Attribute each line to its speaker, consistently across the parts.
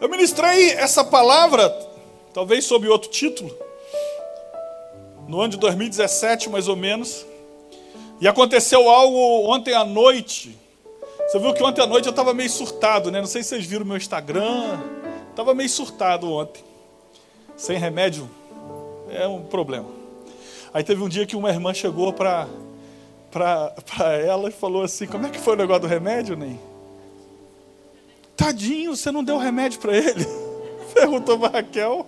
Speaker 1: Eu ministrei essa palavra, talvez sob outro título, no ano de 2017, mais ou menos. E aconteceu algo ontem à noite. Você viu que ontem à noite eu estava meio surtado, né? Não sei se vocês viram meu Instagram. Estava meio surtado ontem. Sem remédio é um problema. Aí teve um dia que uma irmã chegou para ela e falou assim: Como é que foi o negócio do remédio, Ney? Tadinho, você não deu remédio para ele? Perguntou para Raquel.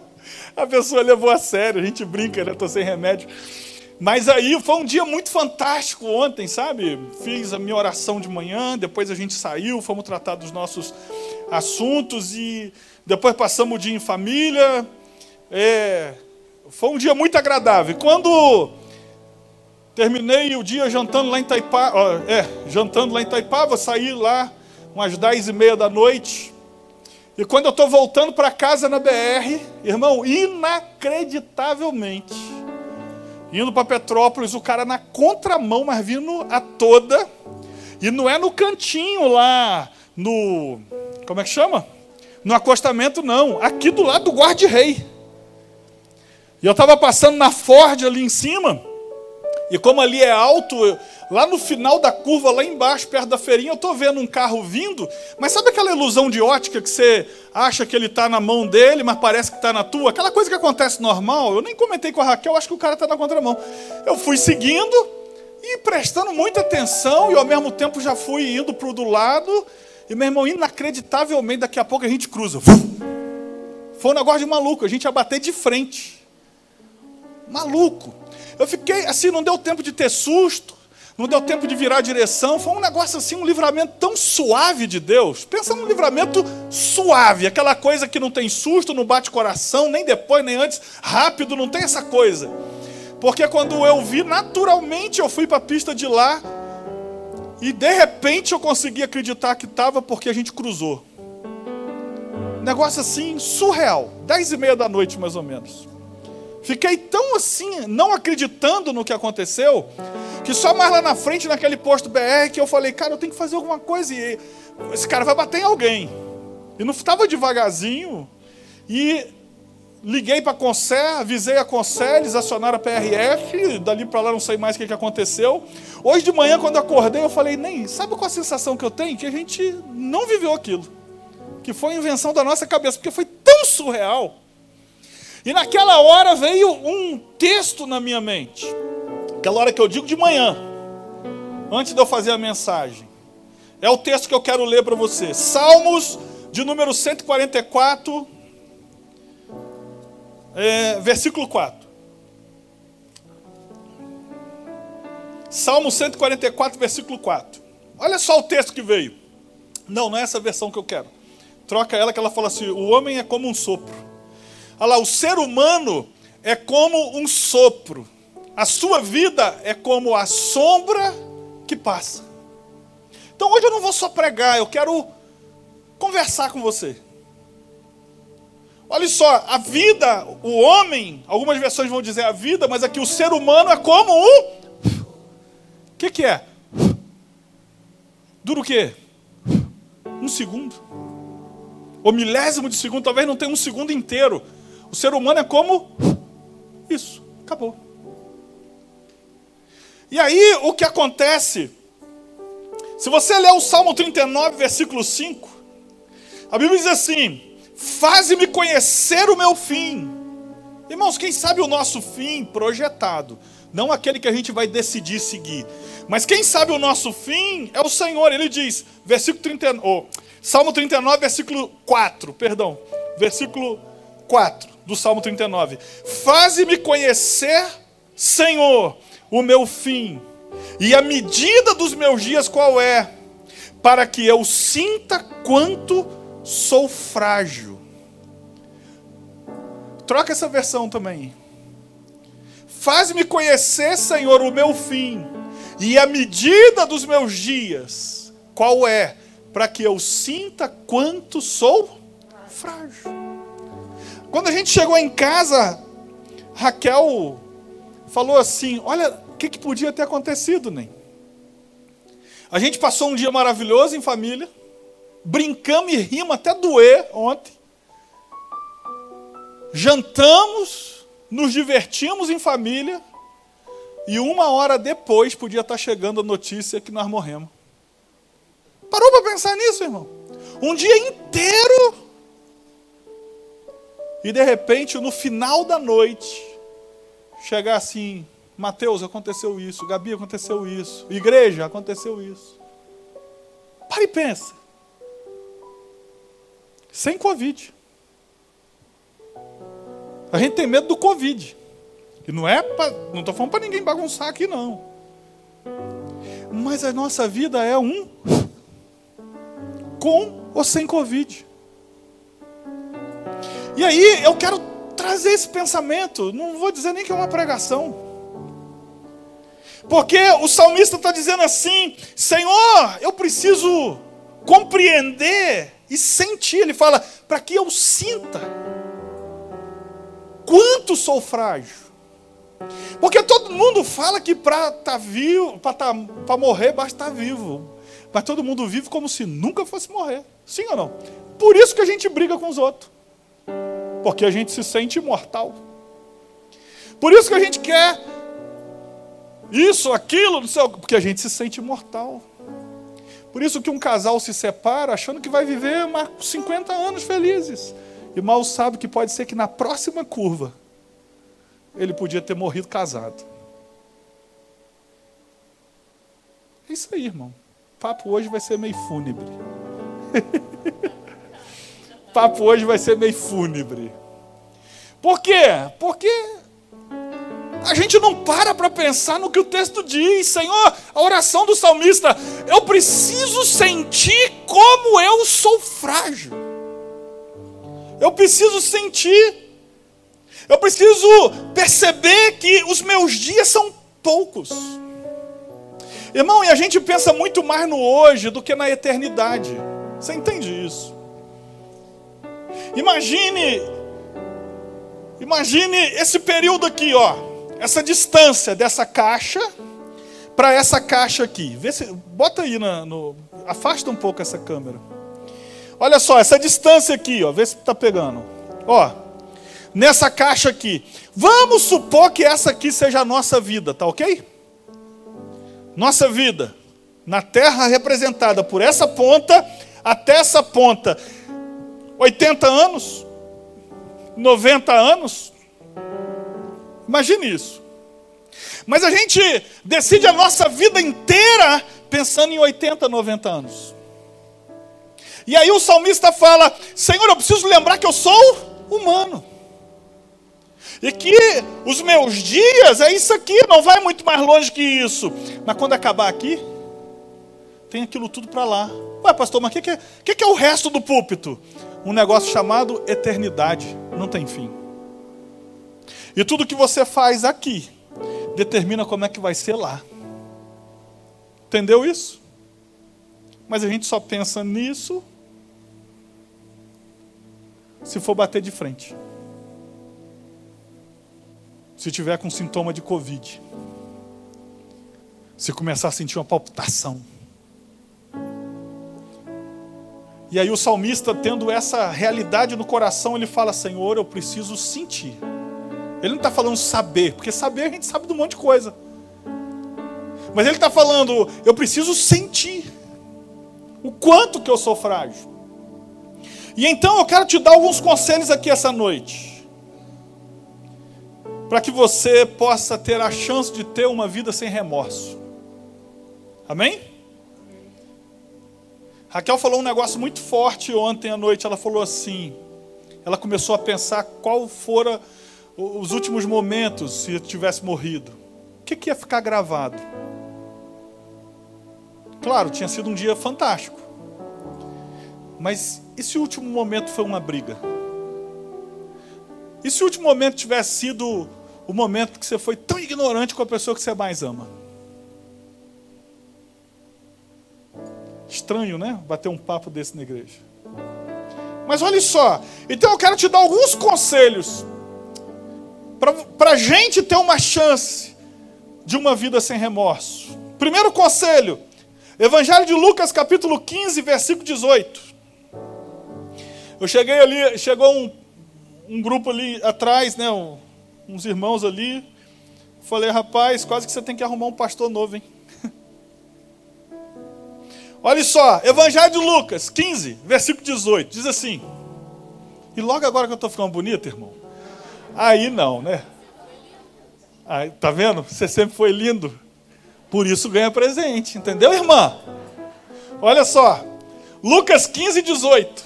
Speaker 1: A pessoa levou a sério, a gente brinca, né? Estou sem remédio. Mas aí foi um dia muito fantástico ontem, sabe? Fiz a minha oração de manhã, depois a gente saiu, fomos tratar dos nossos assuntos e depois passamos o dia em família. É, foi um dia muito agradável. Quando terminei o dia jantando lá em Itaipava, é, jantando lá em saí lá umas dez e meia da noite. E quando eu estou voltando para casa na BR, irmão, inacreditavelmente, indo para Petrópolis, o cara na contramão, mas vindo a toda, e não é no cantinho lá, no. Como é que chama? No acostamento, não. Aqui do lado do guarda-rei. E eu estava passando na Ford ali em cima, e como ali é alto, lá no final da curva, lá embaixo, perto da feirinha, eu estou vendo um carro vindo, mas sabe aquela ilusão de ótica que você acha que ele está na mão dele, mas parece que está na tua? Aquela coisa que acontece normal, eu nem comentei com a Raquel, acho que o cara está na contramão. Eu fui seguindo e prestando muita atenção, e ao mesmo tempo já fui indo para o do lado, e meu irmão, inacreditavelmente, daqui a pouco a gente cruza. Foi um negócio de maluco, a gente ia bater de frente. Maluco. Eu fiquei assim, não deu tempo de ter susto, não deu tempo de virar direção. Foi um negócio assim, um livramento tão suave de Deus. Pensa num livramento suave, aquela coisa que não tem susto, não bate coração, nem depois, nem antes, rápido, não tem essa coisa. Porque quando eu vi, naturalmente eu fui para a pista de lá e de repente eu consegui acreditar que estava porque a gente cruzou. Negócio assim, surreal. Dez e meia da noite, mais ou menos. Fiquei tão assim, não acreditando no que aconteceu, que só mais lá na frente, naquele posto BR, que eu falei, cara, eu tenho que fazer alguma coisa. E esse cara vai bater em alguém. E não estava devagarzinho. E liguei para a Concer, avisei a Concer, eles acionaram a PRF, dali para lá não sei mais o que, que aconteceu. Hoje de manhã, quando eu acordei, eu falei, nem, sabe qual a sensação que eu tenho? Que a gente não viveu aquilo. Que foi invenção da nossa cabeça, porque foi tão surreal e naquela hora veio um texto na minha mente. Aquela hora que eu digo de manhã, antes de eu fazer a mensagem. É o texto que eu quero ler para você. Salmos de número 144, é, versículo 4. Salmo 144, versículo 4. Olha só o texto que veio. Não, não é essa versão que eu quero. Troca ela que ela fala assim: o homem é como um sopro Olha lá, o ser humano é como um sopro. A sua vida é como a sombra que passa. Então hoje eu não vou só pregar, eu quero conversar com você. Olha só, a vida, o homem, algumas versões vão dizer a vida, mas aqui o ser humano é como um. O que, que é? Dura o quê? Um segundo. O milésimo de segundo, talvez não tenha um segundo inteiro. O ser humano é como isso, acabou. E aí o que acontece? Se você ler o Salmo 39, versículo 5, a Bíblia diz assim: Faze-me conhecer o meu fim. Irmãos, quem sabe o nosso fim projetado, não aquele que a gente vai decidir seguir, mas quem sabe o nosso fim é o Senhor. Ele diz, versículo 39, oh, Salmo 39, versículo 4, perdão, versículo 4 do Salmo 39. Faze-me conhecer, Senhor, o meu fim, e a medida dos meus dias qual é, para que eu sinta quanto sou frágil. Troca essa versão também. Faz-me conhecer, Senhor, o meu fim, e a medida dos meus dias qual é, para que eu sinta quanto sou frágil. Quando a gente chegou em casa, Raquel falou assim: Olha, o que, que podia ter acontecido, nem? A gente passou um dia maravilhoso em família, brincamos e rimos até doer ontem. jantamos, nos divertimos em família, e uma hora depois podia estar chegando a notícia que nós morremos. Parou para pensar nisso, irmão? Um dia inteiro. E de repente, no final da noite, chegar assim: Mateus, aconteceu isso. Gabi, aconteceu isso. Igreja, aconteceu isso. Para e pensa. Sem Covid. A gente tem medo do Covid. E não é pra, não estou falando para ninguém bagunçar aqui, não. Mas a nossa vida é um com ou sem Covid. E aí eu quero trazer esse pensamento, não vou dizer nem que é uma pregação. Porque o salmista está dizendo assim: Senhor, eu preciso compreender e sentir. Ele fala, para que eu sinta quanto sou frágil. Porque todo mundo fala que para tá tá, morrer basta estar tá vivo. Mas todo mundo vive como se nunca fosse morrer. Sim ou não? Por isso que a gente briga com os outros. Porque a gente se sente imortal. Por isso que a gente quer isso, aquilo, não sei, porque a gente se sente imortal. Por isso que um casal se separa achando que vai viver mais 50 anos felizes. E mal sabe que pode ser que na próxima curva ele podia ter morrido casado. É isso aí, irmão. O papo hoje vai ser meio fúnebre. papo hoje vai ser meio fúnebre. Por quê? Porque a gente não para para pensar no que o texto diz. Senhor, a oração do salmista, eu preciso sentir como eu sou frágil. Eu preciso sentir eu preciso perceber que os meus dias são poucos. Irmão, e a gente pensa muito mais no hoje do que na eternidade. Você entende isso? Imagine, imagine esse período aqui, ó, essa distância dessa caixa para essa caixa aqui. Vê se, bota aí na, no, afasta um pouco essa câmera. Olha só, essa distância aqui, ó, vê se está pegando. Ó, nessa caixa aqui. Vamos supor que essa aqui seja a nossa vida, tá ok? Nossa vida na terra representada por essa ponta até essa ponta. 80 anos? 90 anos? Imagine isso. Mas a gente decide a nossa vida inteira pensando em 80, 90 anos. E aí o salmista fala: Senhor, eu preciso lembrar que eu sou humano. E que os meus dias é isso aqui, não vai muito mais longe que isso. Mas quando acabar aqui, tem aquilo tudo para lá. Ué, pastor, mas o que, que, é, que, que é o resto do púlpito? Um negócio chamado eternidade. Não tem fim. E tudo que você faz aqui determina como é que vai ser lá. Entendeu isso? Mas a gente só pensa nisso se for bater de frente se tiver com sintoma de Covid, se começar a sentir uma palpitação. E aí o salmista, tendo essa realidade no coração, ele fala: Senhor, eu preciso sentir. Ele não está falando saber, porque saber a gente sabe de um monte de coisa. Mas ele está falando: eu preciso sentir o quanto que eu sou frágil. E então eu quero te dar alguns conselhos aqui essa noite para que você possa ter a chance de ter uma vida sem remorso. Amém? Raquel falou um negócio muito forte ontem à noite. Ela falou assim: ela começou a pensar qual fora os últimos momentos se eu tivesse morrido. O que, que ia ficar gravado? Claro, tinha sido um dia fantástico. Mas e se o último momento foi uma briga? E se o último momento tivesse sido o momento que você foi tão ignorante com a pessoa que você mais ama? Estranho, né? Bater um papo desse na igreja. Mas olha só, então eu quero te dar alguns conselhos para a gente ter uma chance de uma vida sem remorso. Primeiro conselho, Evangelho de Lucas, capítulo 15, versículo 18. Eu cheguei ali, chegou um um grupo ali atrás, né? Uns irmãos ali. Falei, rapaz, quase que você tem que arrumar um pastor novo, hein? Olha só, Evangelho de Lucas 15, versículo 18, diz assim. E logo agora que eu estou ficando bonito, irmão. Aí não, né? Aí, tá vendo? Você sempre foi lindo. Por isso ganha presente, entendeu, irmã? Olha só. Lucas 15, 18.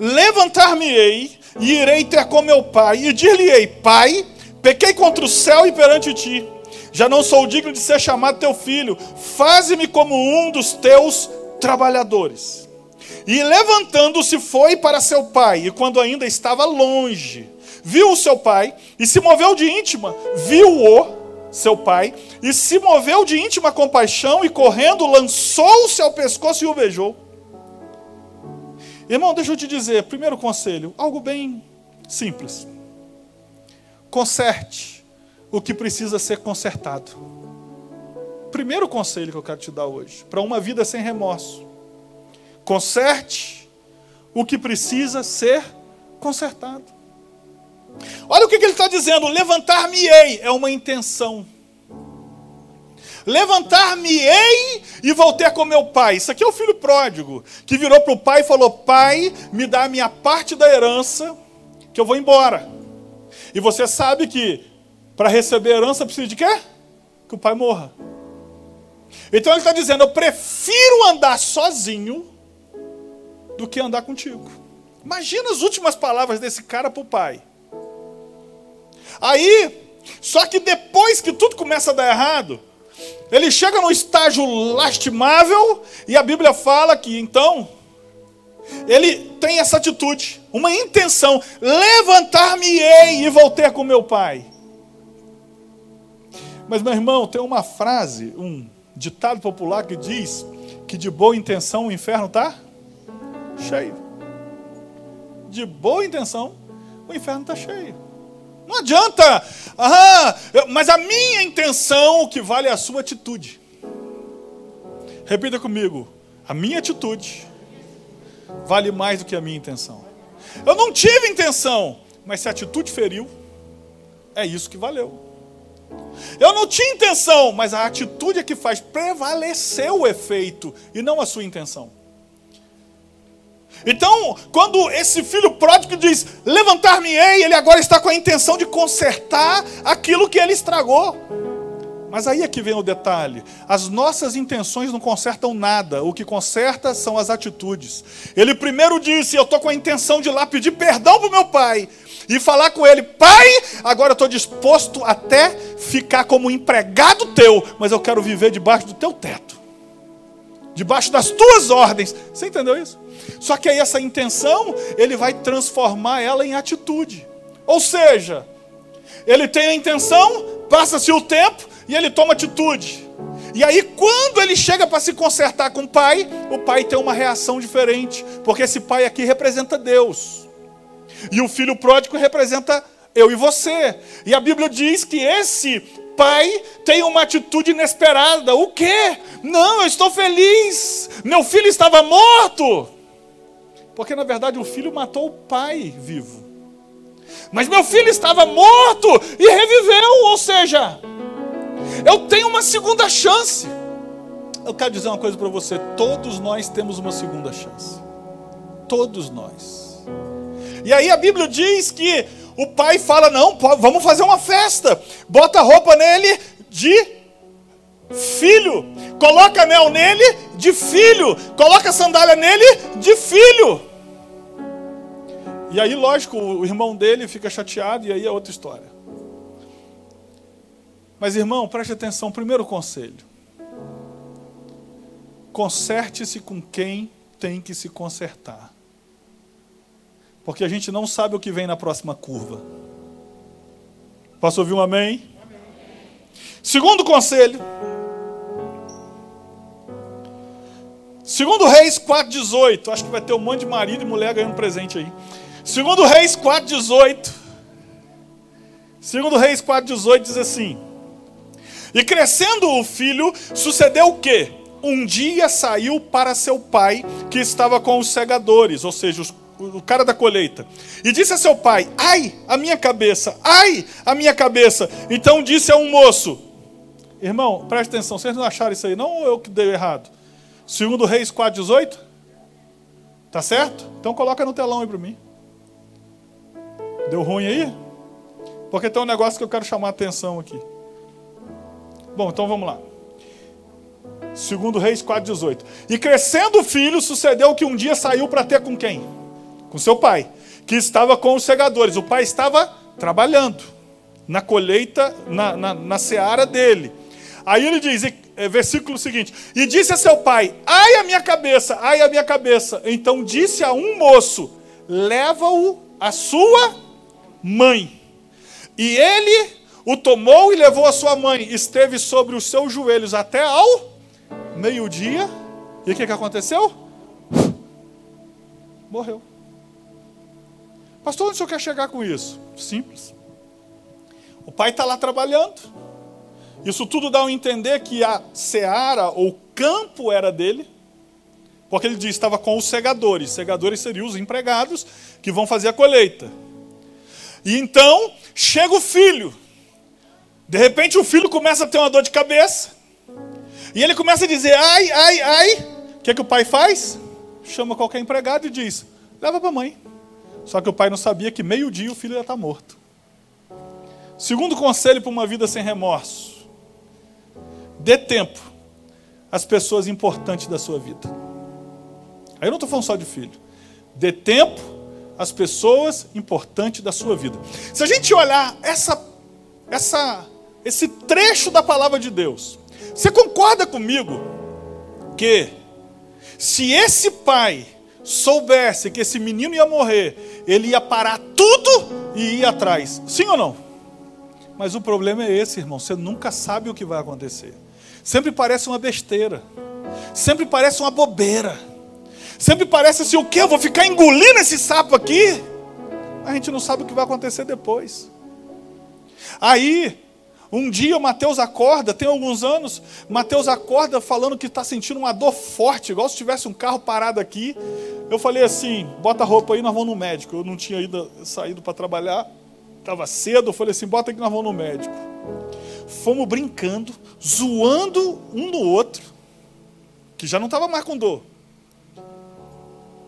Speaker 1: Levantar-me-ei e irei ter com meu pai, e dir-lhe-ei: Pai, pequei contra o céu e perante ti. Já não sou digno de ser chamado teu filho. Faze-me como um dos teus trabalhadores. E levantando-se foi para seu pai, e quando ainda estava longe, viu o seu pai e se moveu de íntima, viu-o, seu pai, e se moveu de íntima compaixão e correndo lançou-se ao pescoço e o beijou. Irmão, deixa eu te dizer, primeiro conselho, algo bem simples. Conserte o que precisa ser consertado. Primeiro conselho que eu quero te dar hoje, para uma vida sem remorso. Conserte o que precisa ser consertado. Olha o que, ele está dizendo: levantar-me-ei é uma intenção. Levantar-me-ei e voltei com meu pai. Isso aqui é o filho pródigo, que virou para o pai e falou: Pai, me dá a minha parte da herança, que eu vou embora. E você sabe que para receber herança precisa de quê? Que o pai morra. Então ele está dizendo: Eu prefiro andar sozinho do que andar contigo. Imagina as últimas palavras desse cara para o pai. Aí, só que depois que tudo começa a dar errado, ele chega no estágio lastimável e a Bíblia fala que então ele tem essa atitude, uma intenção: levantar-me-ei e voltar com meu pai. Mas, meu irmão, tem uma frase, um ditado popular que diz que de boa intenção o inferno está cheio. De boa intenção o inferno está cheio. Não adianta, ah, mas a minha intenção, o que vale é a sua atitude. Repita comigo: a minha atitude vale mais do que a minha intenção. Eu não tive intenção, mas se a atitude feriu, é isso que valeu. Eu não tinha intenção, mas a atitude é que faz prevalecer o efeito e não a sua intenção. Então, quando esse filho pródigo diz: Levantar-me-ei, ele agora está com a intenção de consertar aquilo que ele estragou. Mas aí é que vem o detalhe: as nossas intenções não consertam nada, o que conserta são as atitudes. Ele primeiro disse: Eu estou com a intenção de ir lá pedir perdão para o meu pai e falar com ele: Pai, agora eu estou disposto até ficar como empregado teu, mas eu quero viver debaixo do teu teto, debaixo das tuas ordens. Você entendeu isso? Só que aí essa intenção, ele vai transformar ela em atitude. Ou seja, ele tem a intenção, passa-se o tempo e ele toma atitude. E aí, quando ele chega para se consertar com o pai, o pai tem uma reação diferente, porque esse pai aqui representa Deus, e o filho pródigo representa eu e você. E a Bíblia diz que esse pai tem uma atitude inesperada. O quê? Não, eu estou feliz. Meu filho estava morto. Porque na verdade o filho matou o pai vivo. Mas meu filho estava morto e reviveu, ou seja, eu tenho uma segunda chance. Eu quero dizer uma coisa para você: todos nós temos uma segunda chance. Todos nós. E aí a Bíblia diz que o pai fala: não, vamos fazer uma festa. Bota roupa nele de filho. Coloca anel nele de filho. Coloca sandália nele de filho. E aí, lógico, o irmão dele fica chateado e aí é outra história. Mas, irmão, preste atenção. Primeiro conselho: conserte-se com quem tem que se consertar. Porque a gente não sabe o que vem na próxima curva. Posso ouvir um amém? amém. Segundo conselho. Segundo Reis 4,18. Acho que vai ter um monte de marido e mulher ganhando presente aí. Segundo Reis 4,18. Segundo Reis 4,18 diz assim. E crescendo o filho, sucedeu o quê? Um dia saiu para seu pai, que estava com os segadores, ou seja, os o cara da colheita. E disse a seu pai: Ai, a minha cabeça, ai, a minha cabeça. Então disse a um moço: Irmão, preste atenção, vocês não acharam isso aí, não ou eu que dei errado? Segundo Reis 4,18? Tá certo? Então coloca no telão aí para mim. Deu ruim aí? Porque tem um negócio que eu quero chamar a atenção aqui. Bom, então vamos lá. Segundo Reis 4,18. E crescendo o filho, sucedeu que um dia saiu para ter com quem? Com seu pai, que estava com os segadores. O pai estava trabalhando na colheita, na, na, na seara dele. Aí ele diz, é, versículo seguinte: E disse a seu pai: Ai a minha cabeça, ai a minha cabeça. Então disse a um moço: Leva-o à sua mãe. E ele o tomou e levou a sua mãe. Esteve sobre os seus joelhos até ao meio-dia. E o que, que aconteceu? Morreu. Pastor, onde o senhor quer chegar com isso? Simples. O pai está lá trabalhando. Isso tudo dá a entender que a seara ou campo era dele. Porque ele diz estava com os segadores. Segadores seriam os empregados que vão fazer a colheita. E então chega o filho. De repente o filho começa a ter uma dor de cabeça. E ele começa a dizer: ai, ai, ai. O que, é que o pai faz? Chama qualquer empregado e diz: leva para a mãe. Só que o pai não sabia que meio-dia o filho ia estar morto. Segundo conselho para uma vida sem remorso: dê tempo às pessoas importantes da sua vida. Aí eu não estou falando só de filho. Dê tempo às pessoas importantes da sua vida. Se a gente olhar essa, essa, esse trecho da palavra de Deus, você concorda comigo que se esse pai soubesse que esse menino ia morrer, ele ia parar tudo e ir atrás? Sim ou não? Mas o problema é esse, irmão. Você nunca sabe o que vai acontecer. Sempre parece uma besteira. Sempre parece uma bobeira. Sempre parece assim: o que? Eu vou ficar engolindo esse sapo aqui? A gente não sabe o que vai acontecer depois. Aí, um dia Mateus acorda, tem alguns anos, Mateus acorda falando que está sentindo uma dor forte, igual se tivesse um carro parado aqui. Eu falei assim: bota a roupa aí, nós vamos no médico. Eu não tinha ido, saído para trabalhar, estava cedo. Eu falei assim: bota aí que nós vamos no médico. Fomos brincando, zoando um no outro, que já não estava mais com dor.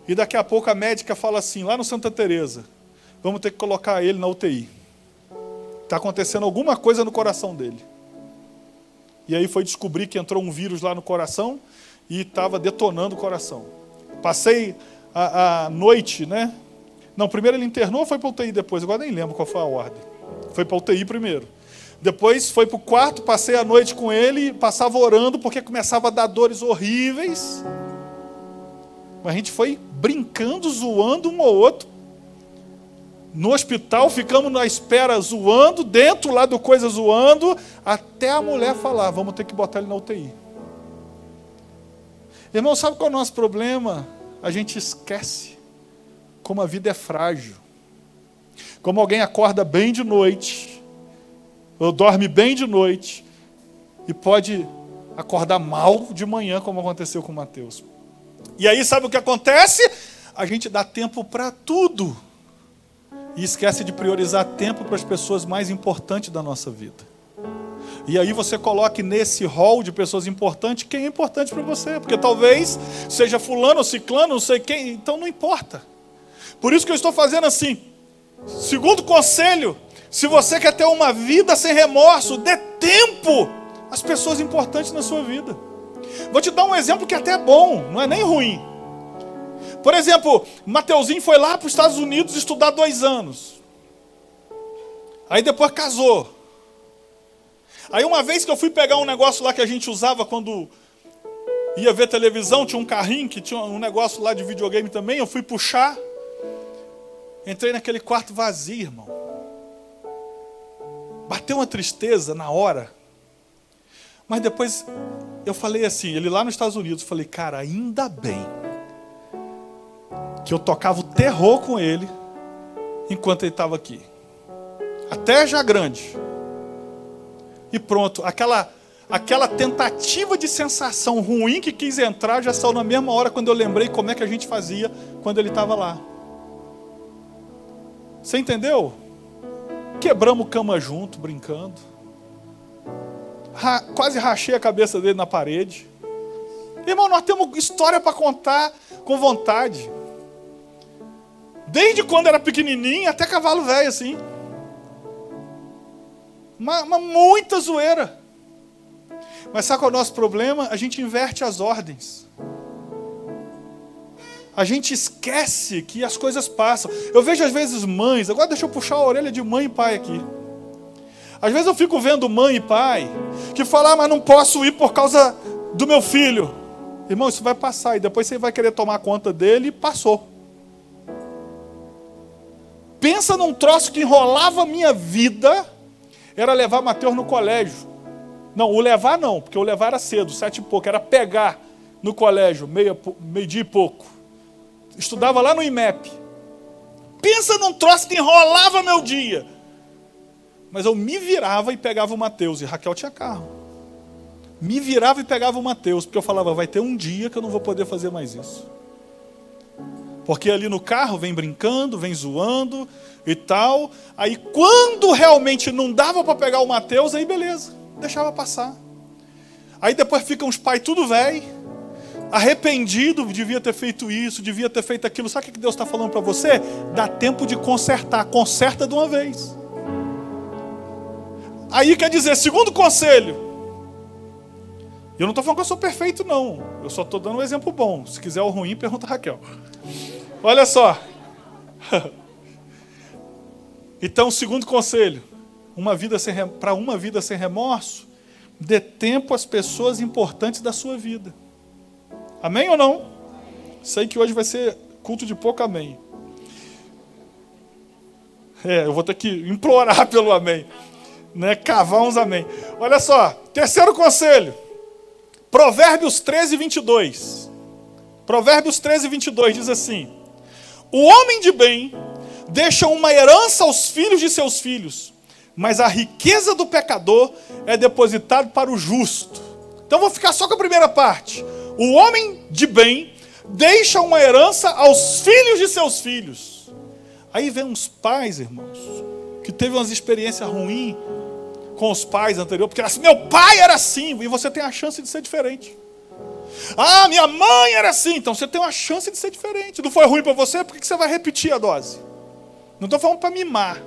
Speaker 1: E daqui a pouco a médica fala assim, lá no Santa Teresa, vamos ter que colocar ele na UTI. Está acontecendo alguma coisa no coração dele. E aí foi descobrir que entrou um vírus lá no coração e estava detonando o coração. Passei a, a, noite, né? Não, primeiro ele internou ou foi para UTI depois? Agora nem lembro qual foi a ordem. Foi para UTI primeiro. Depois foi para o quarto, passei a noite com ele, passava orando porque começava a dar dores horríveis. Mas a gente foi brincando, zoando um ao outro, no hospital, ficamos na espera zoando, dentro lá do coisa zoando, até a mulher falar: vamos ter que botar ele na UTI. Irmão, sabe qual é o nosso problema? A gente esquece como a vida é frágil. Como alguém acorda bem de noite, ou dorme bem de noite, e pode acordar mal de manhã, como aconteceu com Mateus. E aí, sabe o que acontece? A gente dá tempo para tudo e esquece de priorizar tempo para as pessoas mais importantes da nossa vida. E aí você coloque nesse rol de pessoas importantes quem é importante para você, porque talvez seja fulano ciclano, não sei quem, então não importa. Por isso que eu estou fazendo assim. Segundo conselho, se você quer ter uma vida sem remorso, dê tempo às pessoas importantes na sua vida. Vou te dar um exemplo que até é bom, não é nem ruim. Por exemplo, Mateuzinho foi lá para os Estados Unidos estudar dois anos. Aí depois casou. Aí uma vez que eu fui pegar um negócio lá que a gente usava quando ia ver televisão, tinha um carrinho que tinha um negócio lá de videogame também, eu fui puxar. Entrei naquele quarto vazio, irmão. Bateu uma tristeza na hora. Mas depois eu falei assim, ele lá nos Estados Unidos, falei, cara, ainda bem que eu tocava o terror com ele enquanto ele estava aqui. Até já grande. E pronto, aquela aquela tentativa de sensação ruim que quis entrar já saiu na mesma hora quando eu lembrei como é que a gente fazia quando ele estava lá. Você entendeu? Quebramos cama junto, brincando. Ra quase rachei a cabeça dele na parede. Irmão, nós temos história para contar com vontade. Desde quando era pequenininho até cavalo velho, assim. Uma muita zoeira. Mas sabe qual é o nosso problema? A gente inverte as ordens. A gente esquece que as coisas passam. Eu vejo às vezes mães, agora deixa eu puxar a orelha de mãe e pai aqui. Às vezes eu fico vendo mãe e pai que falam, ah, mas não posso ir por causa do meu filho. Irmão, isso vai passar e depois você vai querer tomar conta dele e passou. Pensa num troço que enrolava a minha vida, era levar Mateus no colégio. Não, o levar não, porque o levar era cedo, sete e pouco, era pegar no colégio, meio, meio dia e pouco. Estudava lá no IMEP. Pensa num troço que enrolava meu dia. Mas eu me virava e pegava o Mateus, e Raquel tinha carro. Me virava e pegava o Mateus, porque eu falava, vai ter um dia que eu não vou poder fazer mais isso. Porque ali no carro vem brincando, vem zoando e tal. Aí quando realmente não dava para pegar o Mateus, aí beleza, deixava passar. Aí depois ficam os pais tudo velho, arrependido, devia ter feito isso, devia ter feito aquilo. Sabe o que Deus está falando para você? Dá tempo de consertar, conserta de uma vez. Aí quer dizer, segundo conselho, eu não estou falando que eu sou perfeito, não. Eu só estou dando um exemplo bom. Se quiser o ruim, pergunta a Raquel. Olha só. Então, segundo conselho, uma vida para uma vida sem remorso, dê tempo às pessoas importantes da sua vida. Amém ou não? Sei que hoje vai ser culto de pouco amém. É, eu vou ter que implorar pelo amém. Né? Cavar uns amém. Olha só, terceiro conselho. Provérbios 13, 22. Provérbios 13, 22 diz assim: O homem de bem deixa uma herança aos filhos de seus filhos, mas a riqueza do pecador é depositada para o justo. Então vou ficar só com a primeira parte. O homem de bem deixa uma herança aos filhos de seus filhos. Aí vem uns pais, irmãos, que teve umas experiências ruins com os pais anteriores, porque assim, meu pai era assim, e você tem a chance de ser diferente. Ah, minha mãe era assim, então você tem uma chance de ser diferente. Não foi ruim para você, por que você vai repetir a dose? Não estou falando para mimar.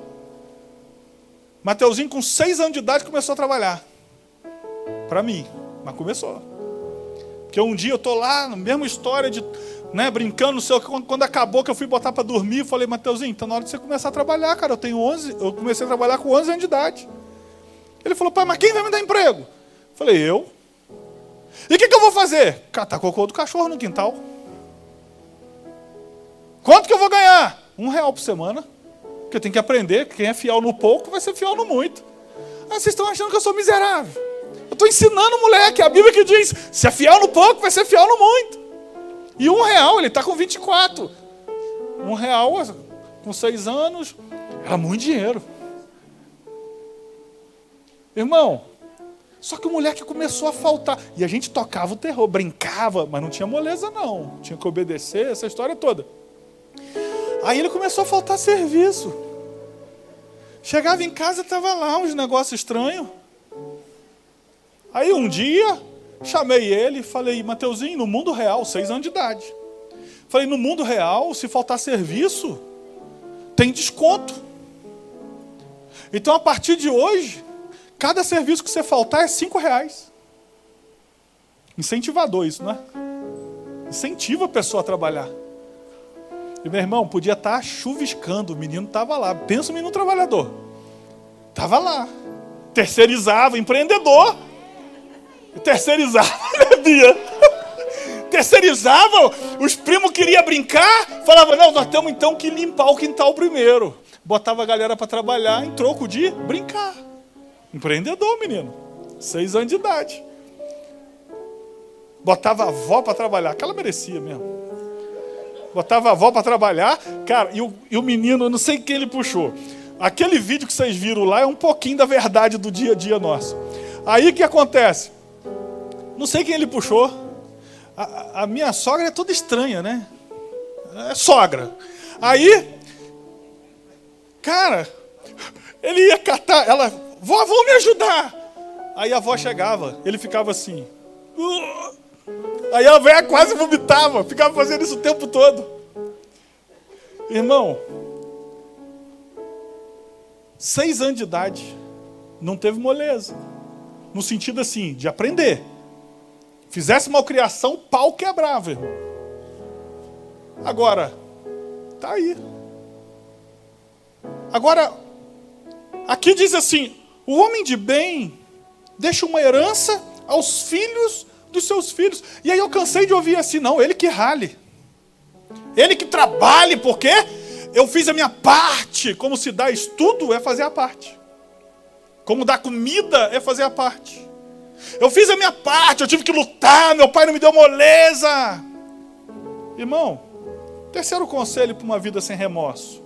Speaker 1: Mateuzinho, com seis anos de idade, começou a trabalhar. Para mim, mas começou. Porque um dia eu estou lá, na mesma história de né, brincando, no seu, quando acabou que eu fui botar para dormir, eu falei, Mateuzinho, está na hora de você começar a trabalhar, cara. Eu tenho 11, eu comecei a trabalhar com 11 anos de idade. Ele falou, pai, mas quem vai me dar emprego? Eu falei, eu. E o que, que, eu vou fazer? Catar cocô do cachorro no quintal. Quanto que eu vou ganhar? Um real por semana. Porque eu tenho que aprender que quem é fiel no pouco vai ser fiel no muito. Ah, vocês estão achando que eu sou miserável. Eu estou ensinando o moleque. A Bíblia que diz, se é fiel no pouco, vai ser fiel no muito. E um real, ele está com 24. Um real com seis anos, era muito dinheiro. Irmão, só que o moleque começou a faltar. E a gente tocava o terror, brincava, mas não tinha moleza, não. Tinha que obedecer, essa história toda. Aí ele começou a faltar serviço. Chegava em casa, estava lá uns negócios estranhos. Aí um dia, chamei ele e falei, Mateuzinho, no mundo real, seis anos de idade. Falei, no mundo real, se faltar serviço, tem desconto. Então, a partir de hoje, Cada serviço que você faltar é cinco reais. Incentivador isso, não é? Incentiva a pessoa a trabalhar. E meu irmão, podia estar tá chuviscando, o menino estava lá. Pensa o menino trabalhador. Estava lá. Terceirizava, empreendedor. Terceirizava, né, Bia? Terceirizava, os primos queriam brincar, falava, não, nós temos então que limpar o quintal primeiro. Botava a galera para trabalhar em troco de brincar. Empreendedor, menino. Seis anos de idade. Botava a avó para trabalhar. Aquela merecia mesmo. Botava a avó para trabalhar. Cara, e o, e o menino, eu não sei quem ele puxou. Aquele vídeo que vocês viram lá é um pouquinho da verdade do dia a dia nosso. Aí o que acontece? Não sei quem ele puxou. A, a minha sogra é toda estranha, né? É sogra. Aí Cara, ele ia catar, ela, vó, vão me ajudar. Aí a avó chegava, ele ficava assim. Aí a velha quase vomitava, ficava fazendo isso o tempo todo. Irmão, seis anos de idade, não teve moleza. No sentido assim, de aprender. Fizesse malcriação, pau quebrava, irmão. Agora, tá aí. Agora, aqui diz assim: o homem de bem deixa uma herança aos filhos dos seus filhos. E aí eu cansei de ouvir assim: não, ele que rale. Ele que trabalhe, porque eu fiz a minha parte. Como se dá estudo é fazer a parte. Como dar comida é fazer a parte. Eu fiz a minha parte, eu tive que lutar, meu pai não me deu moleza. Irmão, terceiro conselho para uma vida sem remorso.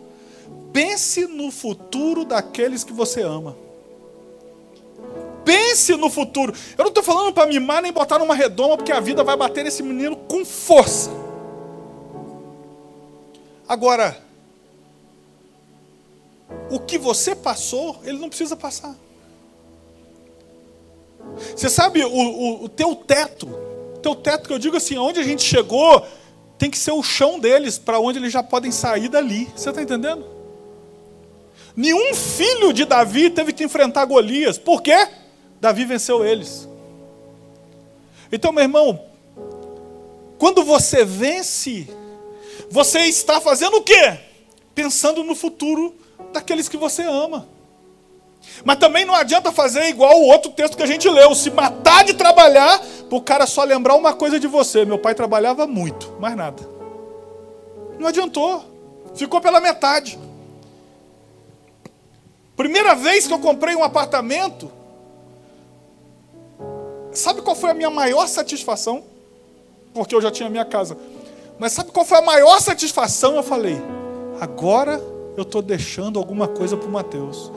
Speaker 1: Pense no futuro daqueles que você ama. Pense no futuro. Eu não estou falando para mimar nem botar numa redoma, porque a vida vai bater nesse menino com força. Agora, o que você passou, ele não precisa passar. Você sabe, o, o, o teu teto, teu teto que eu digo assim, onde a gente chegou, tem que ser o chão deles, para onde eles já podem sair dali. Você está entendendo? Nenhum filho de Davi teve que enfrentar Golias. Por quê? Davi venceu eles. Então, meu irmão, quando você vence, você está fazendo o quê? Pensando no futuro daqueles que você ama. Mas também não adianta fazer igual o outro texto que a gente leu, se matar de trabalhar, para o cara só lembrar uma coisa de você. Meu pai trabalhava muito, mais nada. Não adiantou. Ficou pela metade. Primeira vez que eu comprei um apartamento, sabe qual foi a minha maior satisfação? Porque eu já tinha minha casa. Mas sabe qual foi a maior satisfação? Eu falei, agora eu estou deixando alguma coisa para o Mateus.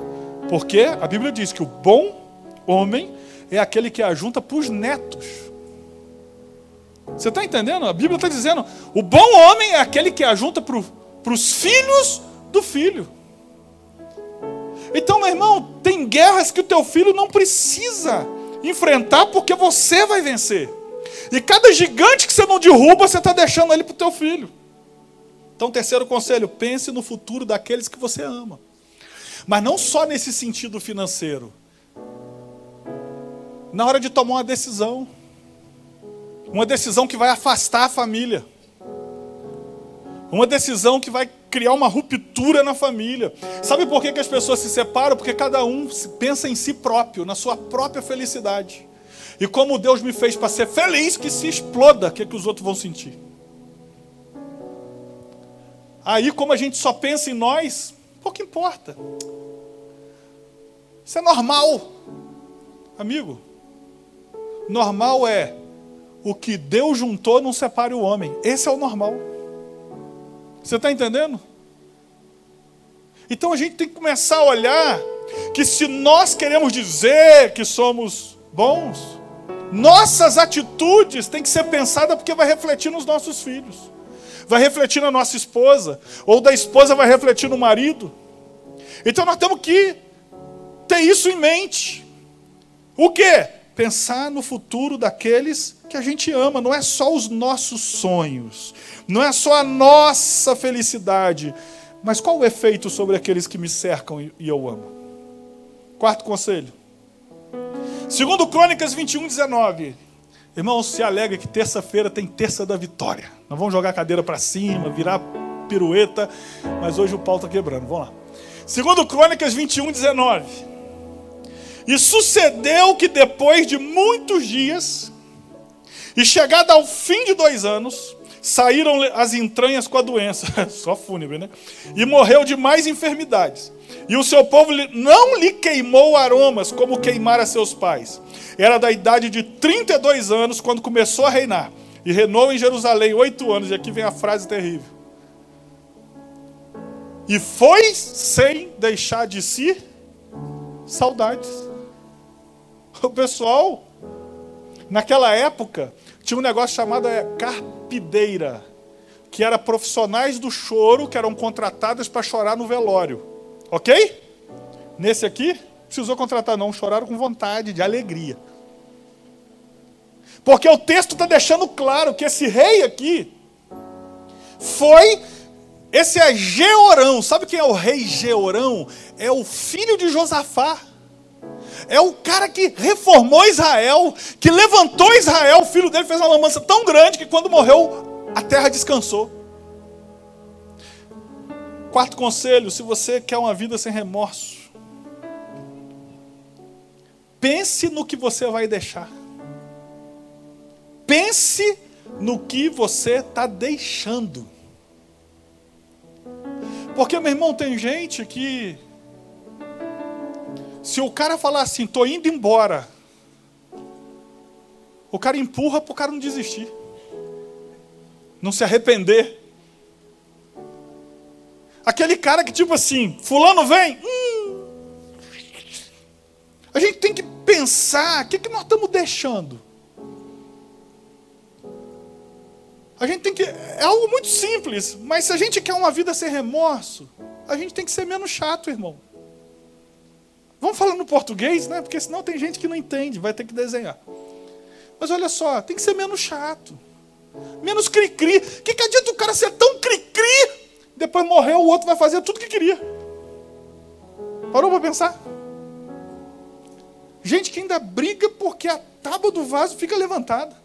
Speaker 1: Porque a Bíblia diz que o bom homem é aquele que ajunta para os netos. Você está entendendo? A Bíblia está dizendo: o bom homem é aquele que ajunta para os filhos do filho. Então, meu irmão, tem guerras que o teu filho não precisa enfrentar porque você vai vencer. E cada gigante que você não derruba, você está deixando ele para o teu filho. Então, terceiro conselho: pense no futuro daqueles que você ama. Mas não só nesse sentido financeiro. Na hora de tomar uma decisão. Uma decisão que vai afastar a família. Uma decisão que vai criar uma ruptura na família. Sabe por que, que as pessoas se separam? Porque cada um pensa em si próprio, na sua própria felicidade. E como Deus me fez para ser feliz, que se exploda, o que, que os outros vão sentir? Aí, como a gente só pensa em nós, pouco importa. Isso é normal. Amigo, normal é o que Deus juntou não separe o homem. Esse é o normal. Você está entendendo? Então a gente tem que começar a olhar que se nós queremos dizer que somos bons, nossas atitudes têm que ser pensadas porque vai refletir nos nossos filhos, vai refletir na nossa esposa, ou da esposa vai refletir no marido. Então nós temos que ter isso em mente. O que? Pensar no futuro daqueles que a gente ama, não é só os nossos sonhos, não é só a nossa felicidade, mas qual o efeito sobre aqueles que me cercam e eu amo? Quarto conselho. Segundo Crônicas 21, 19. Irmãos, se alega que terça-feira tem terça da vitória. Nós vamos jogar a cadeira para cima, virar pirueta, mas hoje o pau está quebrando. Vamos lá. Segundo Crônicas 21, 19. E sucedeu que depois de muitos dias, e chegado ao fim de dois anos, saíram as entranhas com a doença, só fúnebre, né? E morreu de mais enfermidades. E o seu povo não lhe queimou aromas como queimara seus pais. Era da idade de 32 anos quando começou a reinar. E reinou em Jerusalém oito anos. E aqui vem a frase terrível. E foi sem deixar de si saudades. O pessoal, naquela época, tinha um negócio chamado é, carpideira, que era profissionais do choro que eram contratadas para chorar no velório. Ok? Nesse aqui, precisou contratar, não. Choraram com vontade, de alegria. Porque o texto está deixando claro que esse rei aqui foi. Esse é Georão. Sabe quem é o rei Georão? É o filho de Josafá. É o cara que reformou Israel, que levantou Israel. O filho dele fez uma lambança tão grande que quando morreu, a terra descansou. Quarto conselho: se você quer uma vida sem remorso, pense no que você vai deixar. Pense no que você está deixando. Porque, meu irmão, tem gente que se o cara falar assim, tô indo embora, o cara empurra para o cara não desistir, não se arrepender. Aquele cara que, tipo assim, fulano vem. Hum, a gente tem que pensar o que, que nós estamos deixando. A gente tem que. É algo muito simples, mas se a gente quer uma vida sem remorso, a gente tem que ser menos chato, irmão. Vamos falar no português, né? Porque senão tem gente que não entende, vai ter que desenhar. Mas olha só, tem que ser menos chato. Menos cri-cri. O que, que adianta o cara ser tão cri-cri? Depois morreu, o outro vai fazer tudo que queria. Parou para pensar? Gente que ainda briga porque a tábua do vaso fica levantada.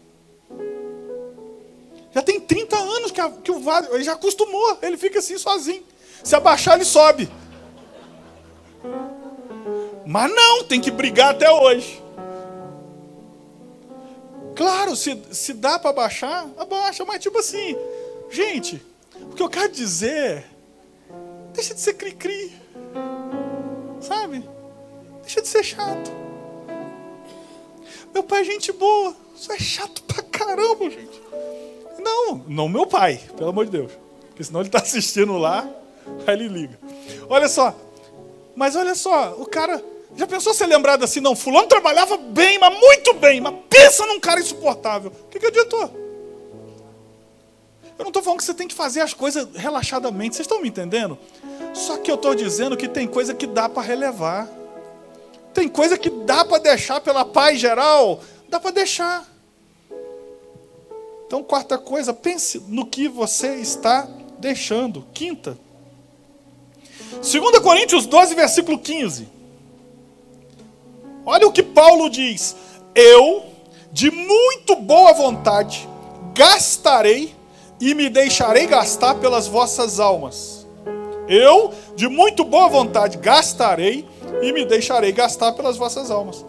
Speaker 1: Já tem 30 anos que, a, que o vaso. Ele já acostumou, ele fica assim sozinho. Se abaixar, ele sobe. Mas não, tem que brigar até hoje. Claro, se, se dá para baixar, abaixa, mas tipo assim, gente, o que eu quero dizer, deixa de ser cri-cri, sabe? Deixa de ser chato. Meu pai é gente boa, só é chato pra caramba, gente. Não, não meu pai, pelo amor de Deus. Porque senão ele está assistindo lá, aí ele liga. Olha só, mas olha só, o cara já pensou ser lembrado assim? Não, fulano trabalhava bem, mas muito bem, mas pensa num cara insuportável. O que, que adiantou? Eu não estou falando que você tem que fazer as coisas relaxadamente, vocês estão me entendendo? Só que eu estou dizendo que tem coisa que dá para relevar. Tem coisa que dá para deixar pela paz geral, dá para deixar. Então, quarta coisa, pense no que você está deixando. Quinta, 2 Coríntios 12, versículo 15. Olha o que Paulo diz: Eu, de muito boa vontade, gastarei e me deixarei gastar pelas vossas almas. Eu, de muito boa vontade, gastarei e me deixarei gastar pelas vossas almas.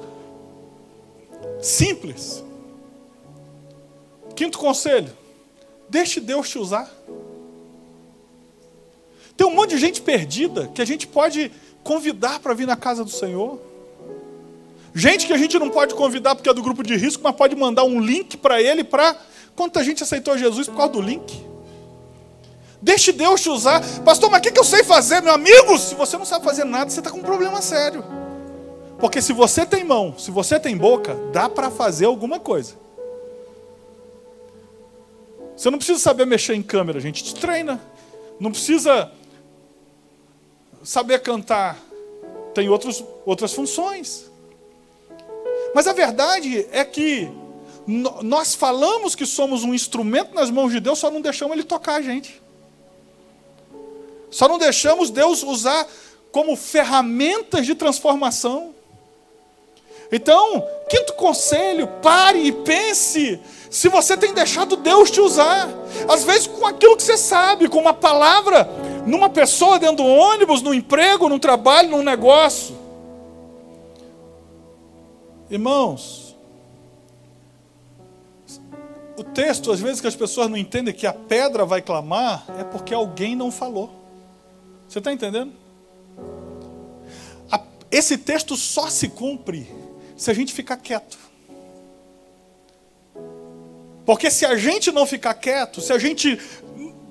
Speaker 1: Simples. Quinto conselho: deixe Deus te usar. Tem um monte de gente perdida que a gente pode convidar para vir na casa do Senhor. Gente que a gente não pode convidar porque é do grupo de risco, mas pode mandar um link para ele para. Quanta gente aceitou Jesus por causa do link? Deixe Deus te usar. Pastor, mas o que, que eu sei fazer, meu amigo? Se você não sabe fazer nada, você está com um problema sério. Porque se você tem mão, se você tem boca, dá para fazer alguma coisa. Você não precisa saber mexer em câmera, a gente te treina. Não precisa saber cantar. Tem outros, outras funções. Mas a verdade é que nós falamos que somos um instrumento nas mãos de Deus, só não deixamos Ele tocar a gente. Só não deixamos Deus usar como ferramentas de transformação. Então, quinto conselho, pare e pense se você tem deixado Deus te usar. Às vezes com aquilo que você sabe, com uma palavra, numa pessoa dentro do ônibus, no emprego, no trabalho, num negócio. Irmãos, o texto, às vezes que as pessoas não entendem que a pedra vai clamar, é porque alguém não falou. Você está entendendo? Esse texto só se cumpre se a gente ficar quieto. Porque se a gente não ficar quieto, se a gente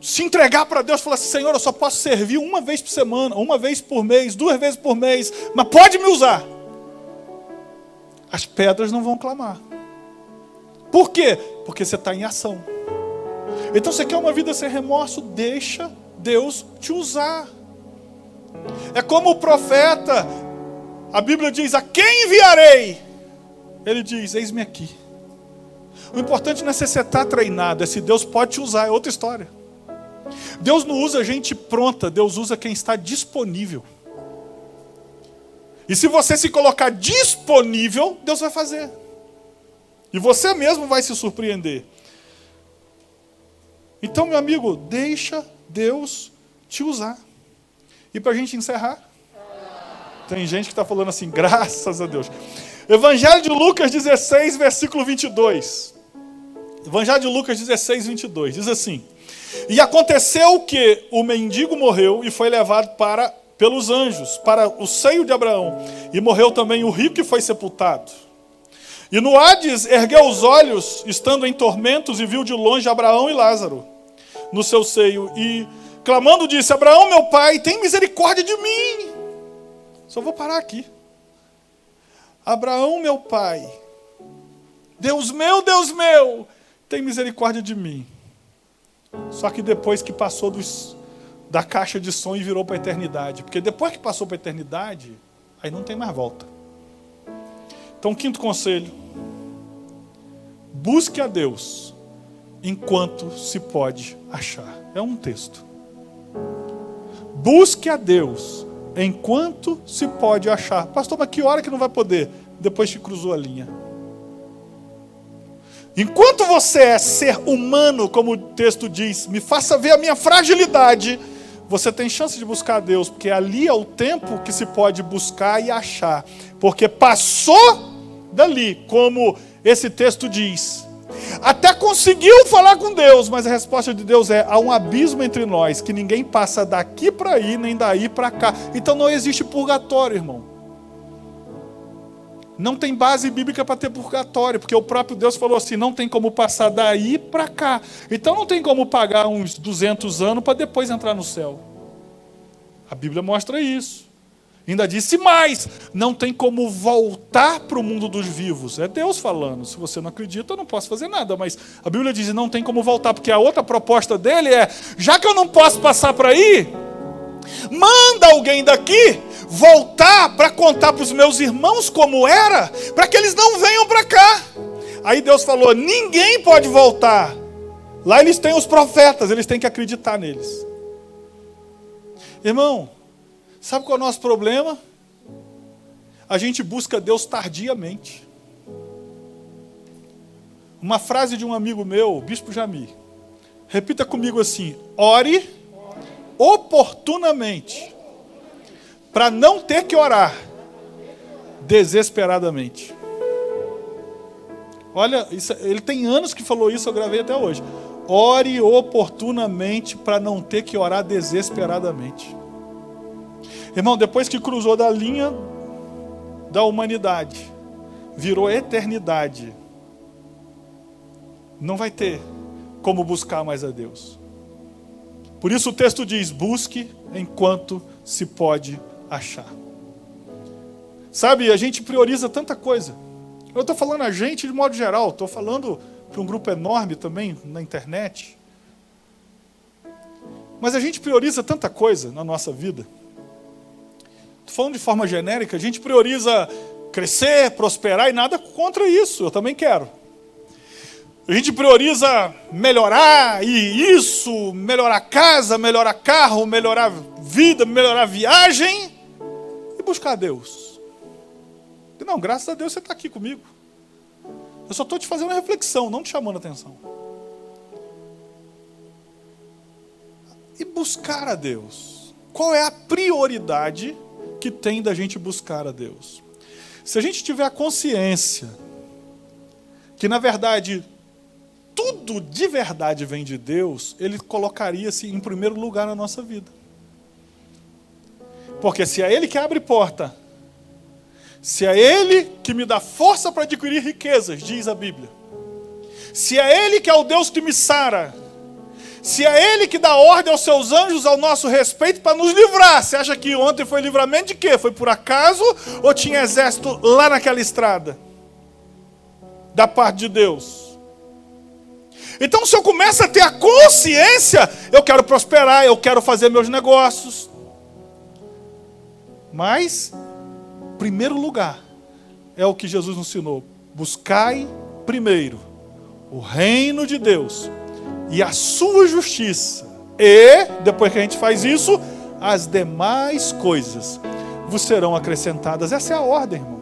Speaker 1: se entregar para Deus falar assim, Senhor, eu só posso servir uma vez por semana, uma vez por mês, duas vezes por mês, mas pode me usar as pedras não vão clamar. Por quê? Porque você está em ação. Então você quer uma vida sem remorso? Deixa Deus te usar. É como o profeta, a Bíblia diz: A quem enviarei? Ele diz: Eis-me aqui. O importante não é se você está treinado, é se Deus pode te usar, é outra história. Deus não usa gente pronta, Deus usa quem está disponível. E se você se colocar disponível, Deus vai fazer. E você mesmo vai se surpreender. Então, meu amigo, deixa Deus te usar. E para a gente encerrar, tem gente que está falando assim, graças a Deus. Evangelho de Lucas 16, versículo 22. Evangelho de Lucas 16, 22. Diz assim: E aconteceu que o mendigo morreu e foi levado para pelos anjos para o seio de Abraão, e morreu também o rico que foi sepultado. E no Hades ergueu os olhos, estando em tormentos, e viu de longe Abraão e Lázaro no seu seio, e clamando disse: Abraão, meu pai, tem misericórdia de mim. Só vou parar aqui. Abraão, meu pai, Deus meu, Deus meu, tem misericórdia de mim. Só que depois que passou dos, da caixa de som e virou para a eternidade. Porque depois que passou para a eternidade, aí não tem mais volta. Então, quinto conselho: busque a Deus enquanto se pode achar. É um texto. Busque a Deus enquanto se pode achar. Pastor, mas que hora que não vai poder? Depois que cruzou a linha. Enquanto você é ser humano, como o texto diz, me faça ver a minha fragilidade, você tem chance de buscar Deus, porque ali é o tempo que se pode buscar e achar. Porque passou dali, como esse texto diz. Até conseguiu falar com Deus, mas a resposta de Deus é: há um abismo entre nós, que ninguém passa daqui para aí, nem daí para cá. Então não existe purgatório, irmão. Não tem base bíblica para ter purgatório, porque o próprio Deus falou assim: não tem como passar daí para cá. Então não tem como pagar uns 200 anos para depois entrar no céu. A Bíblia mostra isso. Ainda disse mais: não tem como voltar para o mundo dos vivos. É Deus falando. Se você não acredita, eu não posso fazer nada. Mas a Bíblia diz: não tem como voltar, porque a outra proposta dele é: já que eu não posso passar para aí, manda alguém daqui voltar para contar para os meus irmãos como era, para que eles não venham para cá. Aí Deus falou: ninguém pode voltar. Lá eles têm os profetas, eles têm que acreditar neles. Irmão, sabe qual é o nosso problema? A gente busca Deus tardiamente. Uma frase de um amigo meu, o Bispo Jami. Repita comigo assim: ore oportunamente para não ter que orar desesperadamente. Olha, isso, ele tem anos que falou isso, eu gravei até hoje. Ore oportunamente para não ter que orar desesperadamente. Irmão, depois que cruzou da linha da humanidade, virou eternidade, não vai ter como buscar mais a Deus. Por isso o texto diz: busque enquanto se pode achar. Sabe, a gente prioriza tanta coisa. Eu estou falando a gente de modo geral, estou falando para um grupo enorme também na internet. Mas a gente prioriza tanta coisa na nossa vida. Estou falando de forma genérica, a gente prioriza crescer, prosperar e nada contra isso, eu também quero. A gente prioriza melhorar e isso, melhorar casa, melhorar carro, melhorar vida, melhorar viagem e buscar Deus. Não, graças a Deus você está aqui comigo. Eu só estou te fazendo uma reflexão, não te chamando a atenção. E buscar a Deus. Qual é a prioridade que tem da gente buscar a Deus? Se a gente tiver a consciência que, na verdade, tudo de verdade vem de Deus, Ele colocaria-se em primeiro lugar na nossa vida. Porque se é Ele que abre porta, se é Ele que me dá força para adquirir riquezas, diz a Bíblia, se é Ele que é o Deus que me sara, se é Ele que dá ordem aos seus anjos ao nosso respeito para nos livrar, você acha que ontem foi livramento de quê? Foi por acaso ou tinha exército lá naquela estrada? Da parte de Deus. Então, se eu começo a ter a consciência, eu quero prosperar, eu quero fazer meus negócios, Mas, primeiro lugar, é o que Jesus nos ensinou: buscai primeiro o reino de Deus e a sua justiça. E, depois que a gente faz isso, as demais coisas vos serão acrescentadas. Essa é a ordem, irmão.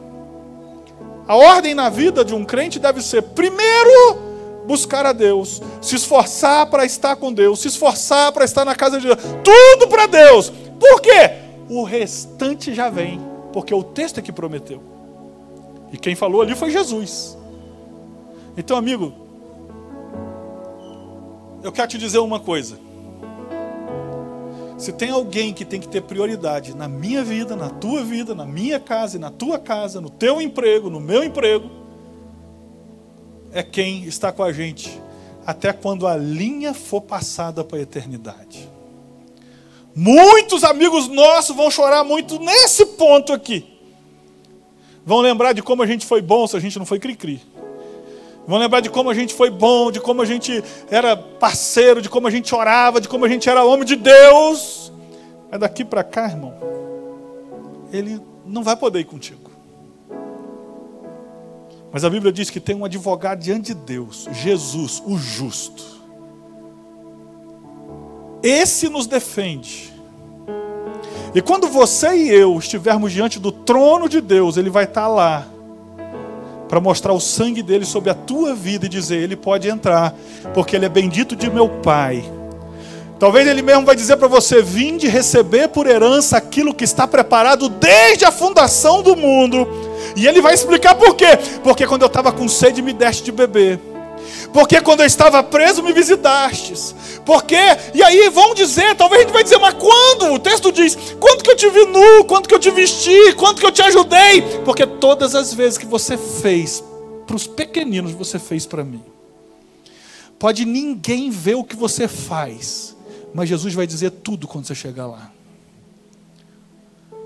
Speaker 1: A ordem na vida de um crente deve ser: primeiro, buscar a Deus, se esforçar para estar com Deus, se esforçar para estar na casa de Deus, tudo para Deus. Por quê? O restante já vem, porque o texto é que prometeu. E quem falou ali foi Jesus. Então, amigo, eu quero te dizer uma coisa. Se tem alguém que tem que ter prioridade na minha vida, na tua vida, na minha casa e na tua casa, no teu emprego, no meu emprego, é quem está com a gente até quando a linha for passada para a eternidade. Muitos amigos nossos vão chorar muito nesse ponto aqui. Vão lembrar de como a gente foi bom se a gente não foi cri-cri. Vão lembrar de como a gente foi bom, de como a gente era parceiro, de como a gente orava, de como a gente era homem de Deus. Mas daqui para cá, irmão, ele não vai poder ir contigo. Mas a Bíblia diz que tem um advogado diante de Deus, Jesus, o justo. Esse nos defende. E quando você e eu estivermos diante do trono de Deus, Ele vai estar lá para mostrar o sangue dele sobre a tua vida e dizer: Ele pode entrar, porque Ele é bendito de meu Pai. Talvez Ele mesmo vai dizer para você: Vinde receber por herança aquilo que está preparado desde a fundação do mundo. E Ele vai explicar por quê. Porque quando eu estava com sede, me deste de beber. Porque quando eu estava preso, me visitastes. Porque, e aí vão dizer, talvez a gente vai dizer, mas quando? O texto diz: quando que eu te vi nu? Quando que eu te vesti? Quando que eu te ajudei? Porque todas as vezes que você fez para os pequeninos, você fez para mim. Pode ninguém ver o que você faz, mas Jesus vai dizer tudo quando você chegar lá.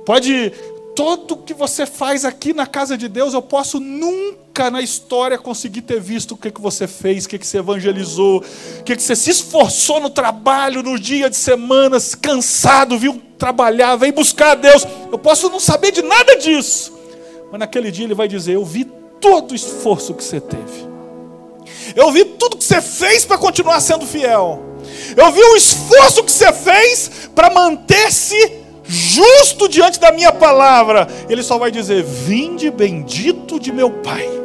Speaker 1: Pode Todo que você faz aqui na casa de Deus, eu posso nunca na história conseguir ter visto o que, que você fez, o que, que você evangelizou, o que, que você se esforçou no trabalho, no dia de semanas, cansado, viu trabalhar, veio buscar a Deus. Eu posso não saber de nada disso. Mas naquele dia ele vai dizer: Eu vi todo o esforço que você teve. Eu vi tudo que você fez para continuar sendo fiel. Eu vi o esforço que você fez para manter-se justo diante da minha palavra, ele só vai dizer: Vinde bendito de meu Pai.